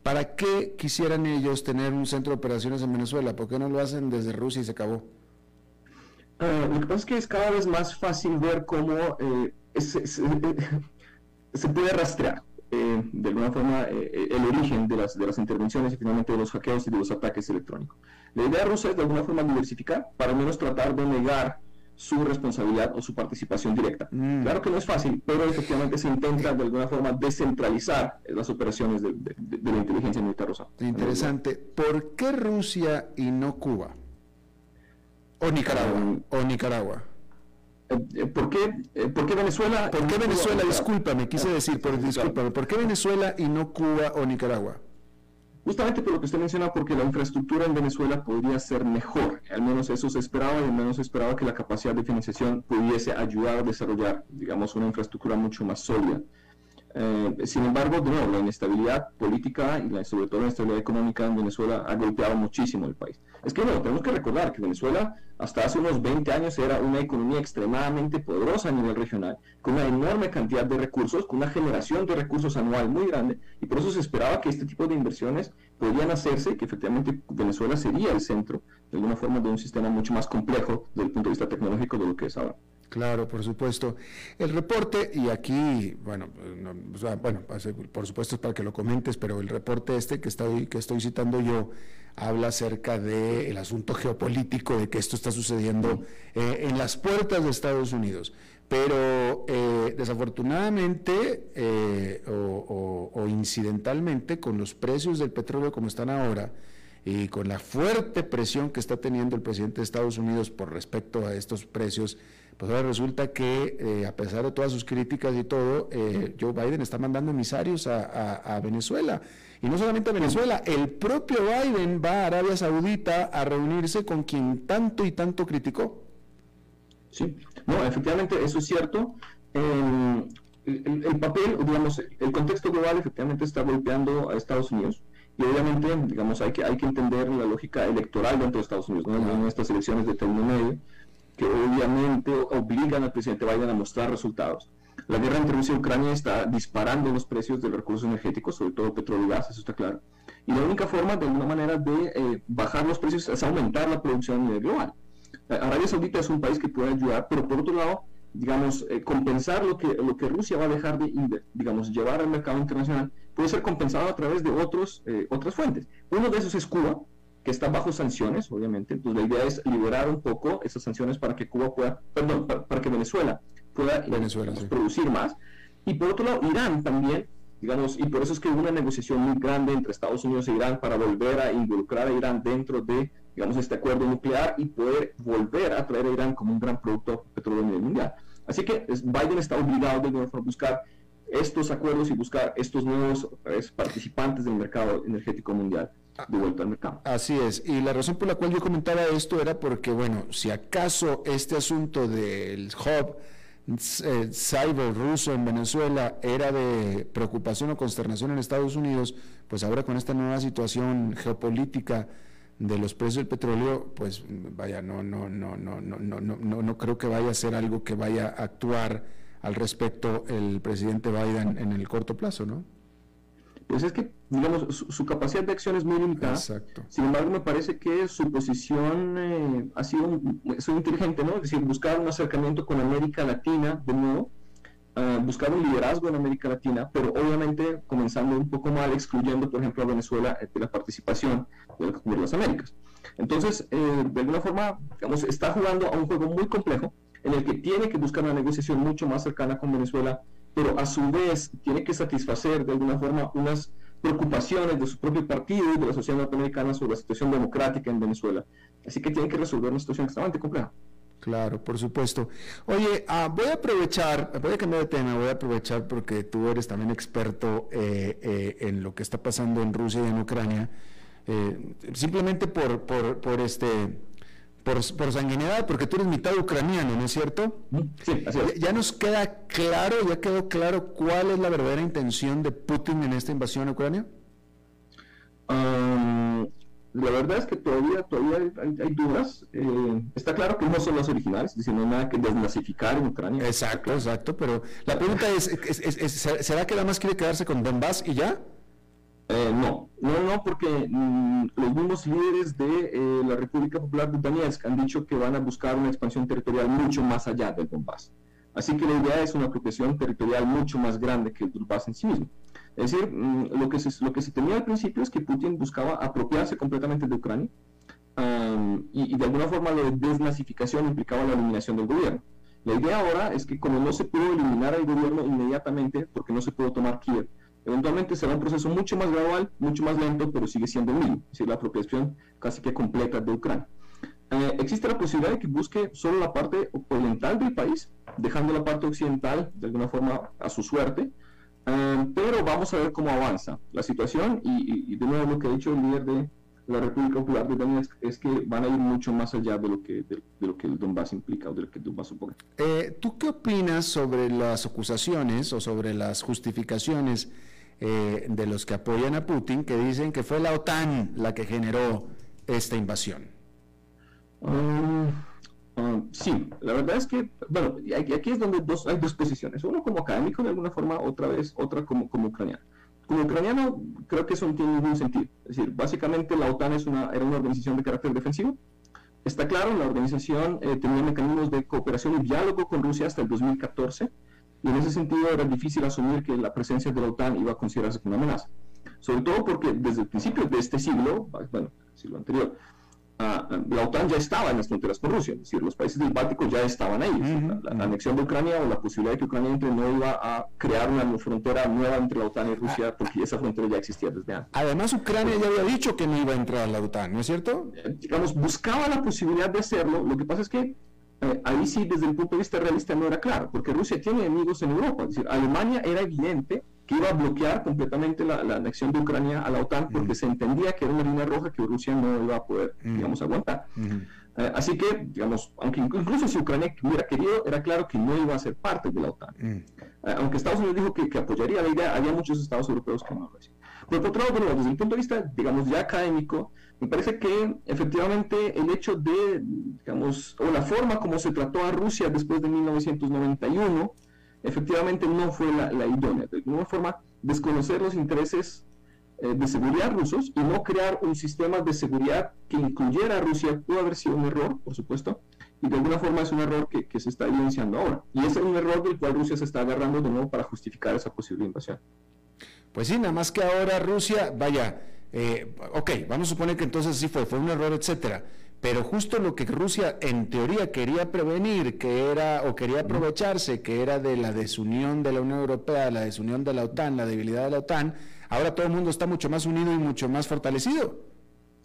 ¿para qué quisieran ellos tener un centro de operaciones en Venezuela? ¿Por qué no lo hacen desde Rusia y se acabó? Ah, lo que pasa es que es cada vez más fácil ver cómo eh, se, puede rastrear eh, de alguna forma eh, el origen de las, de las intervenciones y finalmente de los hackeos y de los ataques electrónicos. La idea rusa es de alguna forma diversificar, para menos tratar de negar su responsabilidad o su participación directa. Mm. Claro que no es fácil, pero efectivamente se intenta de alguna forma descentralizar las operaciones de, de la inteligencia militar rusa. Interesante. ¿Por qué Rusia y no Cuba? O Nicaragua. o Nicaragua. Eh, eh, ¿Por qué, eh, ¿Por qué, Venezuela? ¿Por qué Venezuela? Discúlpame, quise decir, por, discúlpame, ¿por qué Venezuela y no Cuba o Nicaragua? justamente por lo que usted menciona, porque la infraestructura en Venezuela podría ser mejor, al menos eso se esperaba y al menos se esperaba que la capacidad de financiación pudiese ayudar a desarrollar, digamos, una infraestructura mucho más sólida. Eh, sin embargo, de nuevo, la inestabilidad política y sobre todo la inestabilidad económica en Venezuela ha golpeado muchísimo el país. Es que, bueno, tenemos que recordar que Venezuela hasta hace unos 20 años era una economía extremadamente poderosa a nivel regional, con una enorme cantidad de recursos, con una generación de recursos anual muy grande, y por eso se esperaba que este tipo de inversiones podían hacerse que efectivamente Venezuela sería el centro, de alguna forma, de un sistema mucho más complejo desde el punto de vista tecnológico de lo que es ahora. Claro, por supuesto. El reporte, y aquí, bueno, bueno, por supuesto es para que lo comentes, pero el reporte este que estoy, que estoy citando yo habla acerca del asunto geopolítico, de que esto está sucediendo eh, en las puertas de Estados Unidos. Pero eh, desafortunadamente eh, o incidentalmente, con los precios del petróleo como están ahora, y con la fuerte presión que está teniendo el presidente de Estados Unidos por respecto a estos precios, pues ahora resulta que eh, a pesar de todas sus críticas y todo, eh, Joe Biden está mandando emisarios a, Venezuela. Y no solamente a Venezuela, el propio Biden va a Arabia Saudita a reunirse con quien tanto y tanto criticó. Sí, no, efectivamente eso es cierto. el, el, papel, digamos, el contexto global efectivamente está golpeando a Estados Unidos. Y obviamente, digamos, hay que, hay que entender la lógica electoral dentro de Estados Unidos, ¿no? en estas elecciones de término medio que obviamente obligan al presidente Biden a mostrar resultados. La guerra entre Rusia y Ucrania está disparando los precios de los recursos energéticos, sobre todo petróleo y gas, eso está claro. Y la única forma, de alguna manera, de eh, bajar los precios es aumentar la producción nivel global. Eh, Arabia Saudita es un país que puede ayudar, pero por otro lado, digamos, eh, compensar lo que, lo que Rusia va a dejar de, digamos, llevar al mercado internacional puede ser compensado a través de otros, otras fuentes. Uno de esos es Cuba, que está bajo sanciones, obviamente. Entonces la idea es liberar un poco esas sanciones para que Cuba pueda, perdón, para, que Venezuela pueda producir más. Y por otro lado, Irán también, digamos, y por eso es que hubo una negociación muy grande entre Estados Unidos e Irán para volver a involucrar a Irán dentro de, digamos, este acuerdo nuclear y poder volver a traer a Irán como un gran producto petróleo a nivel mundial. Así que Biden está obligado de nuevo a buscar estos acuerdos y buscar estos nuevos participantes del mercado energético mundial Así es, y la razón por la cual yo comentaba esto era porque, bueno, si acaso este asunto del hub eh, cyber ruso en Venezuela era de preocupación o consternación en Estados Unidos, pues ahora con esta nueva situación geopolítica de los precios del petróleo, pues vaya, no, no, no, no, no, no, no, no creo que vaya a ser algo que vaya a actuar al respecto el presidente Biden en el corto plazo, ¿no? Pues es que, digamos, su, capacidad de acción es muy limitada. Exacto. Sin embargo, me parece que su posición eh, ha sido muy inteligente, ¿no? Es decir, buscar un acercamiento con América Latina de nuevo, ah, buscar un liderazgo en América Latina, pero obviamente comenzando un poco mal, excluyendo, por ejemplo, a Venezuela de la participación de las Américas. Entonces, eh, de alguna forma, digamos, está jugando a un juego muy complejo en el que tiene que buscar una negociación mucho más cercana con Venezuela pero a su vez tiene que satisfacer de alguna forma unas preocupaciones de su propio partido y de la sociedad norteamericana sobre la situación democrática en Venezuela. Así que tiene que resolver una situación extremadamente compleja. Claro, por supuesto. Oye, ah, voy a aprovechar, voy a cambiar de tema, voy a aprovechar porque tú eres también experto eh, eh, en lo que está pasando en Rusia y en Ucrania. Eh, simplemente por, por, por este por, por, sanguinidad, porque tú eres mitad ucraniano, ¿no es cierto? Sí, así es. Ya nos queda claro, ya quedó claro cuál es la verdadera intención de Putin en esta invasión a Ucrania. la verdad es que todavía, todavía hay, dudas. Eh, está claro que no son los originales, es hay nada que desnazificar en Ucrania. Exacto, exacto, pero la pregunta es, ¿será que nada más quiere quedarse con Donbass y ya? Eh, no, no, no, porque mm, los mismos líderes de eh, la República Popular de Donetsk han dicho que van a buscar una expansión territorial mucho más allá del Donbass. Así que la idea es una apropiación territorial mucho más grande que el Donbass en sí mismo. Es decir, mm, lo, que se, lo que se temía al principio es que Putin buscaba apropiarse completamente de Ucrania y, y, de alguna forma la desnazificación implicaba la eliminación del gobierno. La idea ahora es que como no se pudo eliminar al gobierno inmediatamente porque no se pudo tomar Kiev, Eventualmente será un proceso mucho más gradual, mucho más lento, pero sigue siendo mismo, es decir, la apropiación casi que completa de Ucrania. Eh, existe la posibilidad de que busque solo la parte oriental del país, dejando la parte occidental de alguna forma a su suerte, Eh, pero vamos a ver cómo avanza la situación y, de nuevo lo que ha dicho el líder de la República Popular de Donetsk es que van a ir mucho más allá de lo que, de, lo que el Donbass implica o de lo que el Donbass supone. Eh, ¿Tú qué opinas sobre las acusaciones o sobre las justificaciones eh, de los que apoyan a Putin que dicen que fue la OTAN la que generó esta invasión? Um, um, sí, la verdad es que, bueno, aquí es donde dos, hay dos posiciones, uno como académico de alguna forma, otra vez, otra como, como ucraniano. Como ucraniano, creo que eso no tiene ningún sentido. Es decir, básicamente la OTAN es una, era una organización de carácter defensivo. Está claro, la organización eh, tenía mecanismos de cooperación y diálogo con Rusia hasta el 2014, y en ese sentido era difícil asumir que la presencia de la OTAN iba a considerarse como una amenaza. Sobre todo porque desde el principio de este siglo, bueno, siglo anterior, la OTAN ya estaba en las fronteras con Rusia, es decir, los países del Báltico ya estaban ahí. la, anexión de Ucrania o la posibilidad de que Ucrania entre no iba a crear una frontera nueva entre la OTAN y Rusia, ah. porque esa frontera ya existía desde antes. Además, Ucrania ya había dicho que no iba a entrar a la OTAN, ¿no es cierto? Eh, digamos, buscaba la posibilidad de hacerlo, lo que pasa es que eh, ahí sí, desde el punto de vista realista, no era claro, porque Rusia tiene enemigos en Europa, es decir, Alemania era evidente iba a bloquear completamente la, anexión de Ucrania a la OTAN porque se entendía que era una línea roja que Rusia no iba a poder, digamos, aguantar. Eh, así que, digamos, aunque incluso si Ucrania hubiera querido, era claro que no iba a ser parte de la OTAN. Eh, aunque Estados Unidos dijo que, apoyaría la idea, había muchos estados europeos que no lo hacían. Por otro lado, desde el punto de vista, digamos, ya académico, me parece que efectivamente el hecho de, digamos, o la forma como se trató a Rusia después de 1991, efectivamente no fue la, idónea. De alguna forma, desconocer los intereses eh, de seguridad rusos y no crear un sistema de seguridad que incluyera a Rusia pudo haber sido un error, por supuesto, y de alguna forma es un error que, que se está evidenciando ahora. Y es un error del cual Rusia se está agarrando de nuevo para justificar esa posible invasión. Pues sí, nada más que ahora Rusia, vaya, eh, ok, vamos a suponer que entonces sí fue, fue un error, etcétera pero justo lo que Rusia en teoría quería prevenir, que era o quería aprovecharse, que era de la desunión de la Unión Europea, la desunión de la OTAN, la debilidad de la OTAN, ahora todo el mundo está mucho más unido y mucho más fortalecido.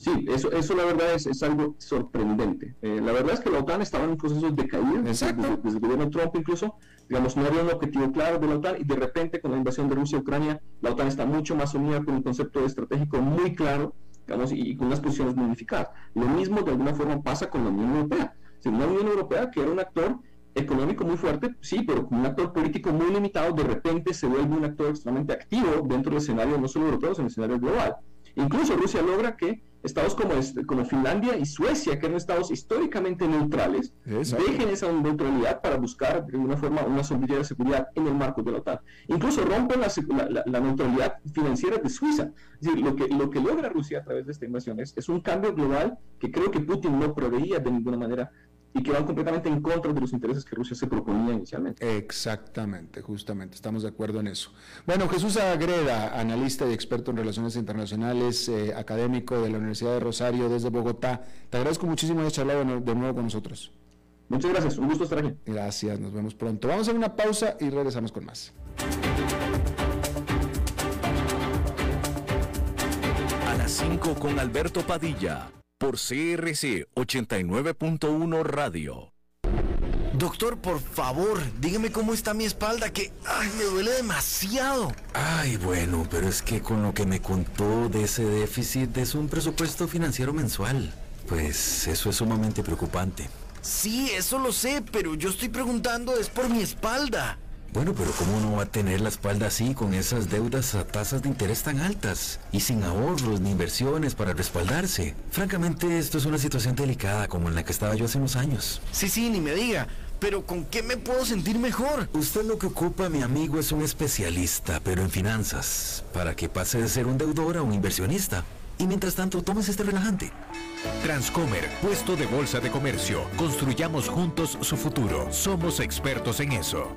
Sí, eso, eso la verdad es, es algo sorprendente. Eh, la verdad es que la OTAN estaba en un proceso de caída, desde, desde, el gobierno Trump incluso, digamos, no había un objetivo claro de la OTAN y de repente con la invasión de Rusia a Ucrania, la OTAN está mucho más unida con un concepto estratégico muy claro digamos, y, con unas posiciones modificadas. Lo mismo de alguna forma pasa con la Unión Europea. Si una Unión Europea que era un actor económico muy fuerte, sí, pero con un actor político muy limitado, de repente se vuelve un actor extremadamente activo dentro del escenario no solo europeo, sino el escenario global. Incluso Rusia logra que estados como, como Finlandia y Suecia, que eran estados históricamente neutrales, dejen esa neutralidad para buscar de alguna forma una sombrilla de seguridad en el marco de la OTAN. Incluso rompen la, la, neutralidad financiera de Suiza. Es decir, lo que, lo que logra Rusia a través de esta invasión es, es un cambio global que creo que Putin no preveía de ninguna manera y que van completamente en contra de los intereses que Rusia se proponía inicialmente. Exactamente, justamente, estamos de acuerdo en eso. Bueno, Jesús Agreda, analista y experto en relaciones internacionales, eh, académico de la Universidad de Rosario desde Bogotá, te agradezco muchísimo haber charlado de nuevo con nosotros. Muchas gracias, un gusto estar aquí. Gracias, nos vemos pronto. Vamos a hacer una pausa y regresamos con más. A las 5 con Alberto Padilla por CRC 89.1 Radio. Doctor, por favor, dígame cómo está mi espalda, que ay, me duele demasiado. Ay, bueno, pero es que con lo que me contó de ese déficit es un presupuesto financiero mensual. Pues eso es sumamente preocupante. Sí, eso lo sé, pero yo estoy preguntando es por mi espalda. Bueno, pero ¿cómo no va a tener la espalda así con esas deudas a tasas de interés tan altas y sin ahorros ni inversiones para respaldarse? Francamente, esto es una situación delicada como en la que estaba yo hace unos años. Sí, sí, ni me diga. Pero ¿con qué me puedo sentir mejor? Usted lo que ocupa, mi amigo, es un especialista, pero en finanzas, para que pase de ser un deudor a un inversionista. Y mientras tanto, tomes este relajante. Transcomer, puesto de bolsa de comercio. Construyamos juntos su futuro. Somos expertos en eso.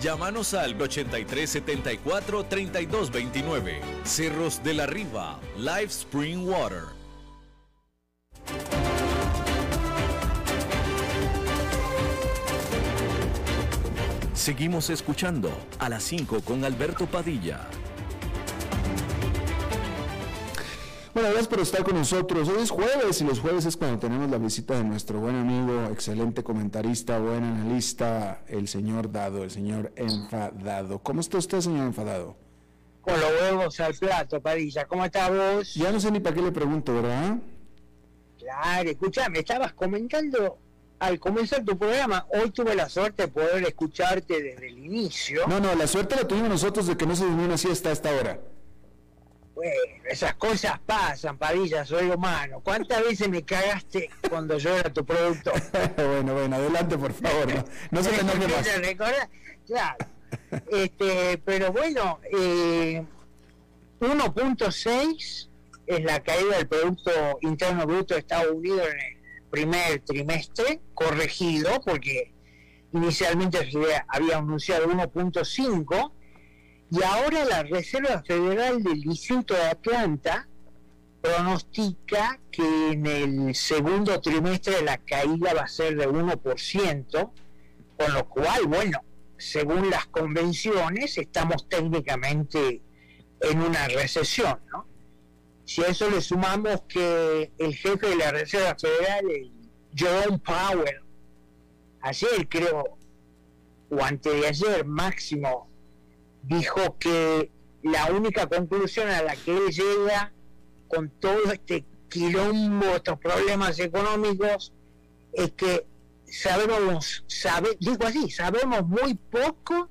Llámanos al 8374-3229. Cerros de la Riva, Live Spring Water. Seguimos escuchando a las 5 con Alberto Padilla. Bueno, gracias por estar con nosotros. Hoy es jueves y los jueves es cuando tenemos la visita de nuestro buen amigo, excelente comentarista, buen analista, el señor Dado, el señor Enfadado. ¿Cómo está usted, señor Enfadado? Con los huevos al plato, Padilla. ¿Cómo está vos? Ya no sé ni para qué le pregunto, ¿verdad? Claro, escúchame, estabas comentando al comenzar tu programa. Hoy tuve la suerte de poder escucharte desde el inicio. No, no, la suerte la tuvimos nosotros de que no se durmió una siesta a esta hora. Bueno, esas cosas pasan, Padilla, soy humano. ¿Cuántas veces me cagaste cuando yo era tu producto? bueno, bueno, adelante, por favor. No, se me enoje más. Claro. Este, pero bueno, eh, 1.6 es la caída del Producto Interno Bruto de Estados Unidos en el primer trimestre, corregido, porque inicialmente se había anunciado 1.5 y ahora la Reserva Federal del Distrito de Atlanta pronostica que en el segundo trimestre la caída va a ser de 1%, con lo cual, bueno, según las convenciones, estamos técnicamente en una recesión, ¿no? Si a eso le sumamos que el jefe de la Reserva Federal, Jerome Powell, ayer creo, o antes de ayer máximo, dijo que la única conclusión a la que él llega con todo este quilombo, estos problemas económicos, es que sabemos, sabe, digo así, sabemos muy poco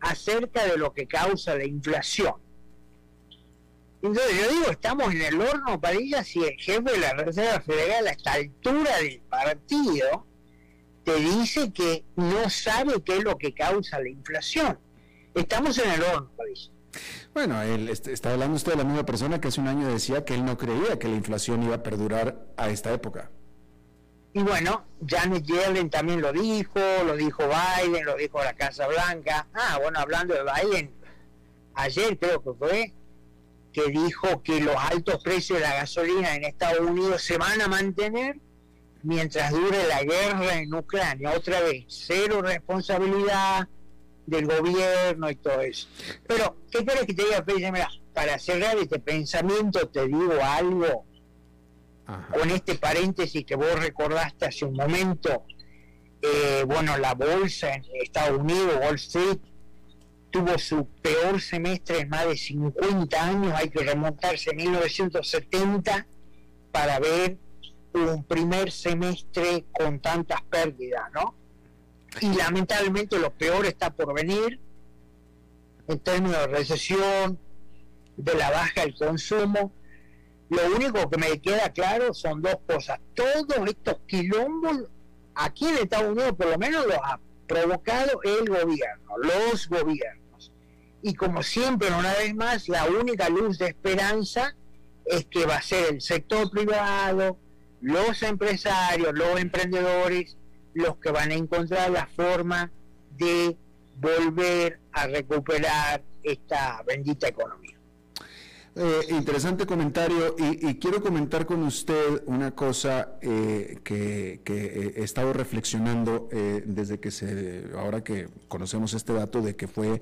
acerca de lo que causa la inflación. Entonces yo digo, estamos en el horno, Padilla, si el jefe de la Reserva Federal a esta altura del partido te dice que no sabe qué es lo que causa la inflación. Estamos en el horno, Bueno, él está hablando usted de la misma persona que hace un año decía que él no creía que la inflación iba a perdurar a esta época. Y bueno, Janet Yellen también lo dijo, lo dijo Biden, lo dijo la Casa Blanca. Ah, bueno, hablando de Biden, ayer creo que fue, que dijo que los altos precios de la gasolina en Estados Unidos se van a mantener mientras dure la guerra en Ucrania. Otra vez, cero responsabilidad, del gobierno y todo eso. Pero, ¿qué quieres que te diga, Mira, para cerrar este pensamiento te digo algo con este paréntesis que vos recordaste hace un momento. Eh, bueno, la bolsa en Estados Unidos, Wall Street, tuvo su peor semestre en más de 50 años, hay que remontarse a 1970 para ver un primer semestre con tantas pérdidas, ¿no? Y lamentablemente lo peor está por venir en términos de recesión, de la baja del consumo. Lo único que me queda claro son dos cosas. Todos estos quilombos, aquí en Estados Unidos por lo menos los ha provocado el gobierno, los gobiernos. Y como siempre, una vez más, la única luz de esperanza es que va a ser el sector privado, los empresarios, los emprendedores, los que van a encontrar la forma de volver a recuperar esta bendita economía. Eh, interesante comentario y, quiero comentar con usted una cosa eh, que, he estado reflexionando eh, desde que se, ahora que conocemos este dato de que fue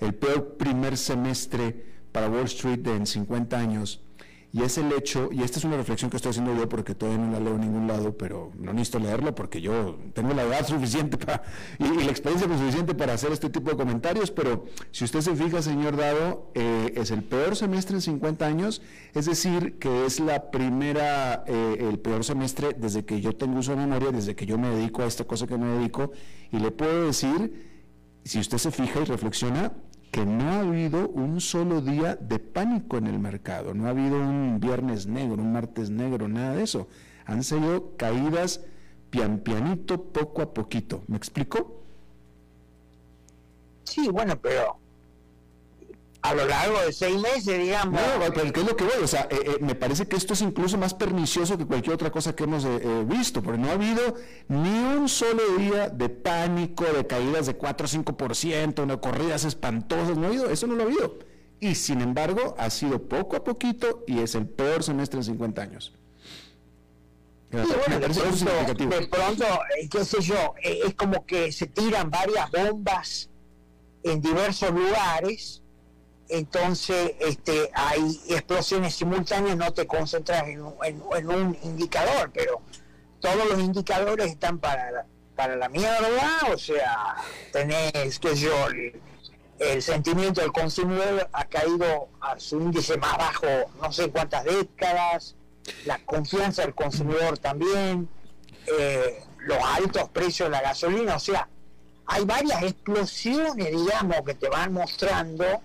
el peor primer semestre para Wall Street en 50 años y es el hecho, y esta es una reflexión que estoy haciendo yo porque todavía no la leo en ningún lado, pero no necesito leerla porque yo tengo la edad suficiente para, y, la experiencia suficiente para hacer este tipo de comentarios, pero si usted se fija, señor Dado, eh, es el peor semestre en 50 años, es decir, que es la primera, eh, el peor semestre desde que yo tengo uso de memoria, desde que yo me dedico a esta cosa que me dedico, y le puedo decir, si usted se fija y reflexiona, que no ha habido un solo día de pánico en el mercado, no ha habido un viernes negro, un martes negro, nada de eso. Han sido caídas pian pianito, poco a poquito. ¿Me explico? Sí, bueno, pero a lo largo de seis meses, digamos. No, pero ¿qué es lo que voy? O sea, eh, eh, me parece que esto es incluso más pernicioso que cualquier otra cosa que hemos eh, visto, porque no ha habido ni un solo día de pánico, de caídas de 4 o 5%, de corridas espantosas, no ha habido, eso no lo ha habido. Y sin embargo, ha sido poco a poquito y es el peor semestre en 50 años. de, pronto, de pronto, qué sé yo, es como que se tiran varias bombas en diversos lugares entonces este, hay explosiones simultáneas, no te concentras en, un indicador, pero todos los indicadores están para, para la mierda, o sea, tenés, que yo, el, sentimiento del consumidor ha caído a su índice más bajo no sé cuántas décadas, la confianza del consumidor también, eh, los altos precios de la gasolina, o sea, hay varias explosiones, digamos, que te van mostrando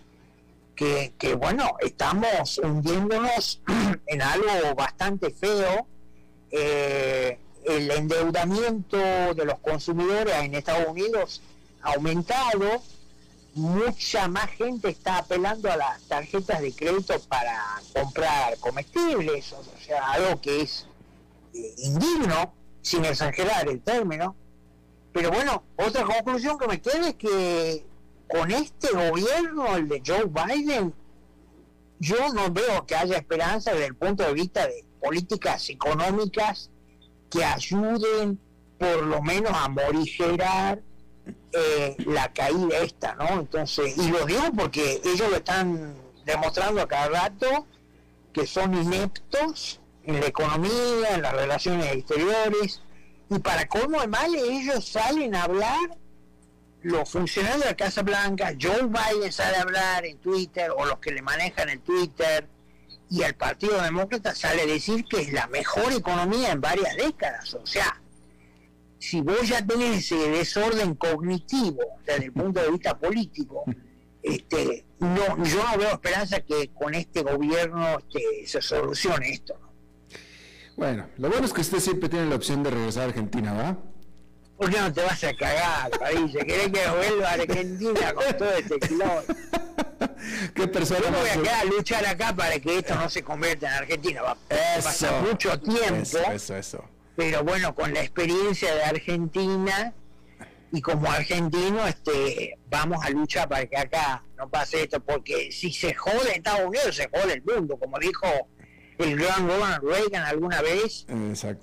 que, bueno, estamos hundiéndonos en algo bastante feo. Eh, el endeudamiento de los consumidores en Estados Unidos ha aumentado, mucha más gente está apelando a las tarjetas de crédito para comprar comestibles, o sea, algo que es eh, indigno, sin exagerar el término. Pero bueno, otra conclusión que me queda es que con este gobierno, el de Joe Biden, yo no veo que haya esperanza desde el punto de vista de políticas económicas que ayuden por lo menos a morigerar eh, la caída esta, ¿no? Entonces, y lo digo porque ellos lo están demostrando a cada rato que son ineptos en la economía, en las relaciones exteriores, y para cómo de mal ellos salen a hablar los funcionarios de la Casa Blanca, Joe Biden sale a hablar en Twitter, o los que le manejan el Twitter, y el Partido Demócrata sale a decir que es la mejor economía en varias décadas. O sea, si vos ya tenés ese desorden cognitivo desde el punto de vista político, este, no, yo no veo esperanza que con este gobierno este, se solucione esto. Bueno, lo bueno es que usted siempre tiene la opción de regresar a Argentina, ¿va? ¿Por qué no te vas a cagar, París? ¿Querés que vuelva a Argentina con todo este clon? ¿Qué persona Yo voy a quedar a luchar acá para que esto no se convierta en Argentina. Va a pasar mucho tiempo. Eso, eso, Pero bueno, con la experiencia de Argentina y como argentino, este, vamos a luchar para que acá no pase esto, porque si se jode Estados Unidos, se jode el mundo, como dijo el gran Ronald Reagan alguna vez.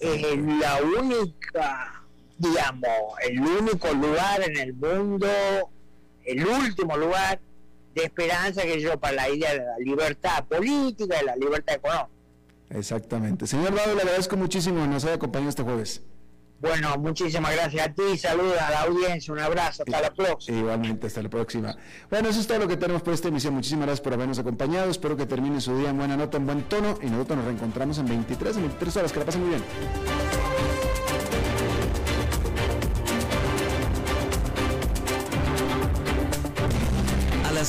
Eh, la única digamos, el único lugar en el mundo, el último lugar de esperanza que yo para la idea de la libertad política y la libertad económica. Exactamente. Señor Dado, le agradezco muchísimo que nos haya acompañado este jueves. Bueno, muchísimas gracias a ti, saludos a la audiencia, un abrazo, hasta la próxima. Igualmente, hasta la próxima. Bueno, eso es todo lo que tenemos por esta emisión. Muchísimas gracias por habernos acompañado. Espero que termine su día en buena nota, en buen tono y nosotros nos reencontramos en 23, en 23 horas. Que la pasen muy bien.